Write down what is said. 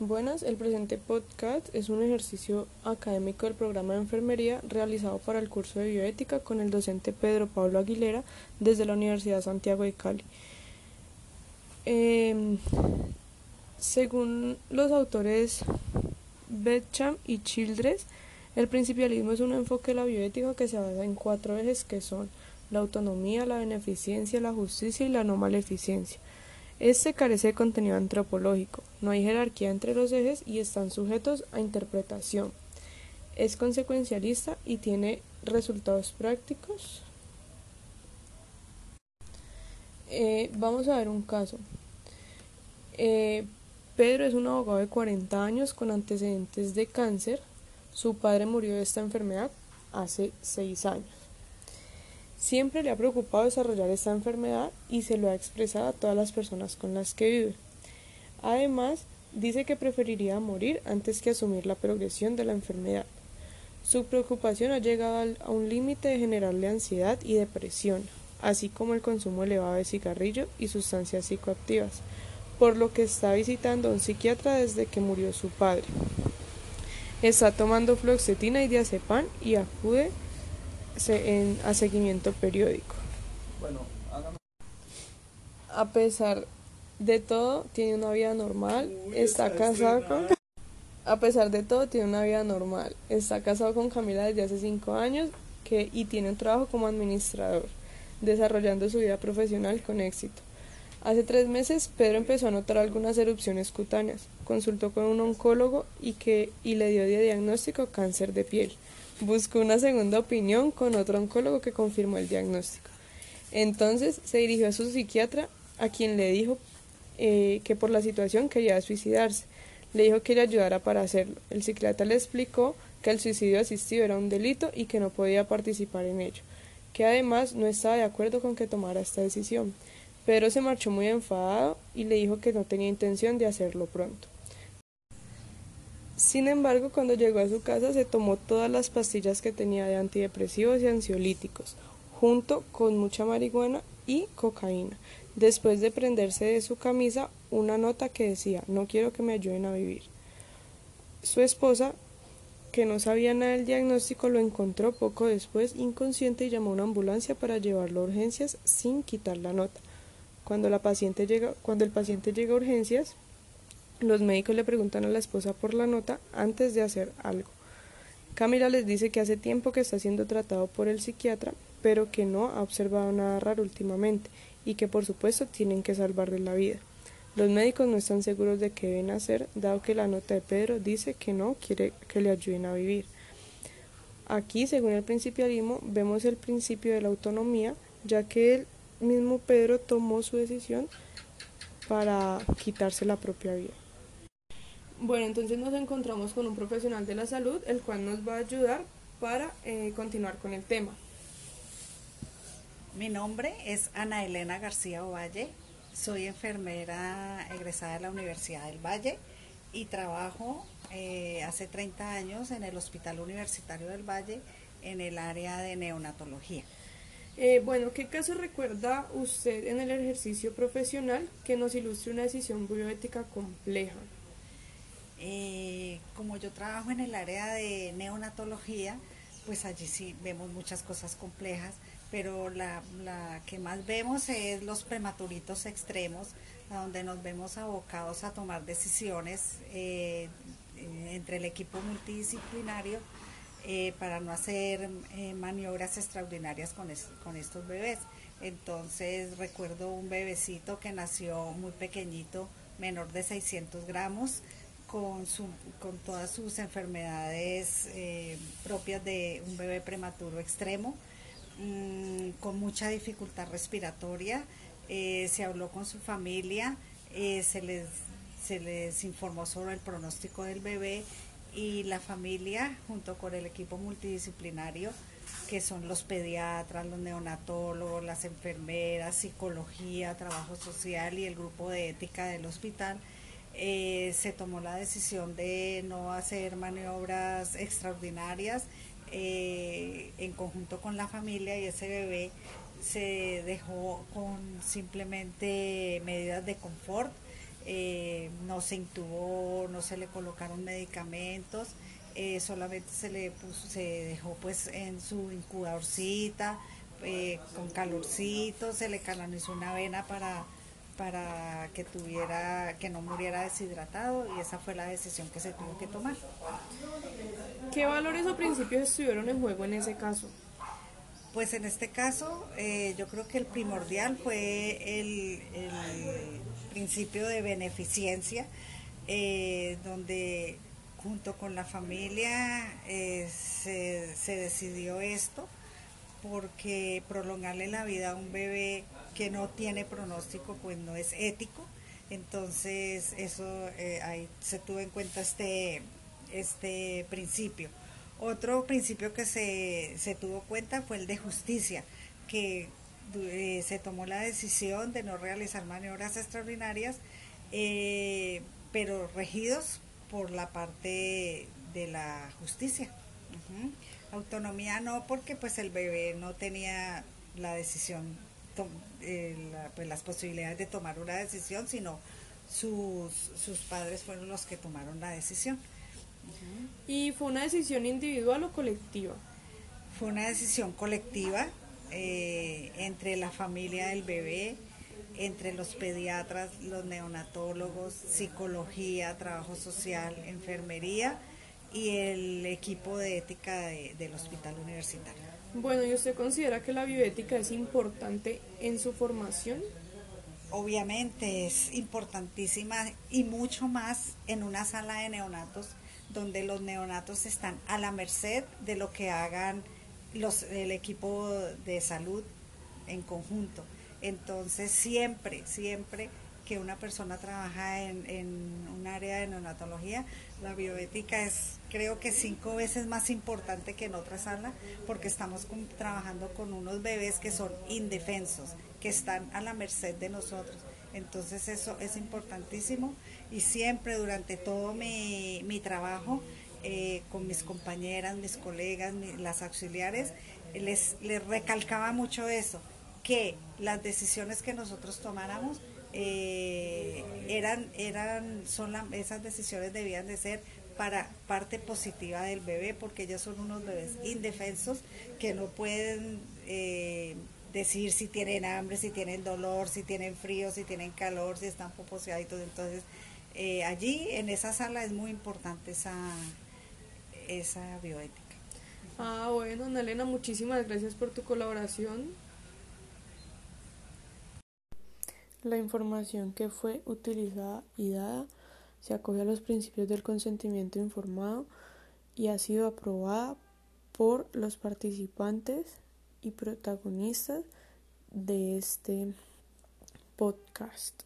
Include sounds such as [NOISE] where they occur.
Buenas, el presente podcast es un ejercicio académico del programa de enfermería realizado para el curso de bioética con el docente Pedro Pablo Aguilera desde la Universidad Santiago de Cali. Em, según los autores Betcham y Childress, el principialismo es un enfoque de la bioética que se basa en cuatro ejes que son la autonomía, la beneficencia, la justicia y la no maleficencia. Este carece de contenido antropológico, no hay jerarquía entre los ejes y están sujetos a interpretación. Es consecuencialista y tiene resultados prácticos. Eh, vamos a ver un caso. Eh, Pedro es un abogado de 40 años con antecedentes de cáncer. Su padre murió de esta enfermedad hace 6 años. Siempre le ha preocupado desarrollar esta enfermedad y se lo ha expresado a todas las personas con las que vive. Además, dice que preferiría morir antes que asumir la progresión de la enfermedad. Su preocupación ha llegado a un límite de generarle ansiedad y depresión, así como el consumo elevado de cigarrillo y sustancias psicoactivas, por lo que está visitando a un psiquiatra desde que murió su padre. Está tomando fluoxetina y diazepam y acude en, a seguimiento periódico. Bueno, A pesar de todo, tiene una vida normal, está casado con... [LAUGHS] A pesar de todo, tiene una vida normal. Está casado con Camila desde hace cinco años que, y tiene un trabajo como administrador, desarrollando su vida profesional con éxito. Hace tres meses, Pedro empezó a notar algunas erupciones cutáneas. Consultó con un oncólogo y, que, y le dio de diagnóstico cáncer de piel. Buscó una segunda opinión con otro oncólogo que confirmó el diagnóstico. Entonces se dirigió a su psiquiatra, a quien le dijo eh, que por la situación quería suicidarse. Le dijo que le ayudara para hacerlo. El psiquiatra le explicó que el suicidio asistido era un delito y que no podía participar en ello, que además no estaba de acuerdo con que tomara esta decisión. Pedro se marchó muy enfadado y le dijo que no tenía intención de hacerlo pronto. Sin embargo, cuando llegó a su casa se tomó todas las pastillas que tenía de antidepresivos y ansiolíticos, junto con mucha marihuana y cocaína, después de prenderse de su camisa una nota que decía no quiero que me ayuden a vivir. Su esposa, que no sabía nada del diagnóstico, lo encontró poco después inconsciente y llamó a una ambulancia para llevarlo a urgencias sin quitar la nota. Cuando, cuando el paciente llega a urgencias, los médicos le preguntan a la esposa por la nota antes de hacer algo. Camila les dice que hace tiempo que está siendo tratado por el psiquiatra, pero que no ha observado nada raro últimamente y que por supuesto tienen que salvarle la vida. Los médicos no están seguros de qué deben hacer, dado que la nota de Pedro dice que no quiere que le ayuden a vivir. Aquí, según el principialismo, vemos el principio de la autonomía, ya que el mismo Pedro tomó su decisión para quitarse la propia vida. Bueno, entonces nos encontramos con un profesional de la salud, el cual nos va a ayudar para eh, continuar con el tema. Mi nombre es Ana Elena García Ovalle, soy enfermera egresada de la Universidad del Valle y trabajo eh, hace 30 años en el Hospital Universitario del Valle en el área de neonatología. Eh, bueno, ¿qué caso recuerda usted en el ejercicio profesional que nos ilustre una decisión bioética compleja? Eh, como yo trabajo en el área de neonatología, pues allí sí vemos muchas cosas complejas, pero la, que más vemos es los prematuritos extremos, donde nos vemos abocados a tomar decisiones eh, entre el equipo multidisciplinario eh, para no hacer maniobras extraordinarias con, con estos bebés. Entonces recuerdo un bebecito que nació muy pequeñito, menor de 600 gramos, con, su, con todas sus enfermedades eh, propias de un bebé prematuro extremo, mm, con mucha dificultad respiratoria. Eh, se habló con su familia, eh, se, les, se les informó sobre el pronóstico del bebé y la familia, junto con el equipo multidisciplinario, que son los pediatras, los neonatólogos, las enfermeras, psicología, trabajo social y el grupo de ética del hospital, eh, se tomó la decisión de no hacer maniobras extraordinarias eh, en conjunto con la familia y ese bebé se dejó con simplemente medidas de confort. eh, no se intubó, no se le colocaron medicamentos, eh, solamente se le puso, se dejó pues en su incubadorcita, con calorcito, se le canalizó una vena para, para que tuviera, que no muriera deshidratado y esa fue la decisión que se tuvo que tomar. ¿Qué valores o principios estuvieron en juego en ese caso? Pues en este caso yo creo que el primordial fue el principio de beneficencia, eh, donde junto con la familia eh, se, decidió esto, porque prolongarle la vida a un bebé que no tiene pronóstico, pues no es ético. Entonces, eso eh, ahí se tuvo en cuenta este, este principio. Otro principio que se, se tuvo cuenta fue el de justicia, que eh, se tomó la decisión de no realizar maniobras extraordinarias, eh, pero regidos por la parte de la justicia. Autonomía no, porque pues el bebé no tenía la decisión, eh, pues las posibilidades de tomar una decisión, sino sus, sus padres fueron los que tomaron la decisión. ¿Y fue una decisión individual o colectiva? Fue una decisión colectiva eh, entre la familia del bebé, entre los pediatras, los neonatólogos, psicología, trabajo social, enfermería y el equipo de ética del hospital universitario. Bueno, ¿y usted considera que la bioética es importante en su formación? Obviamente es importantísima y mucho más en una sala de neonatos donde los neonatos están a la merced de lo que hagan los, el equipo de salud en conjunto. Entonces siempre, siempre que una persona trabaja en, en un área de neonatología, la bioética es creo que cinco veces más importante que en otra sala porque estamos trabajando con unos bebés que son indefensos, que están a la merced de nosotros. Entonces eso es importantísimo y siempre durante todo mi, mi trabajo eh, con mis compañeras, mis colegas, las auxiliares, les, les recalcaba mucho eso, que las decisiones que nosotros tomáramos eh, eran, eran, son esas decisiones debían de ser para parte positiva del bebé, porque ellos son unos bebés indefensos que no pueden eh, decir si tienen hambre, si tienen dolor, si tienen frío, si tienen calor, si están poposeaditos. Entonces, allí en esa sala es muy importante esa, esa bioética. Ah, bueno, Ana Elena, muchísimas gracias por tu colaboración. La información que fue utilizada y dada se acoge a los principios del consentimiento informado y ha sido aprobada por los participantes y protagonistas de este podcast.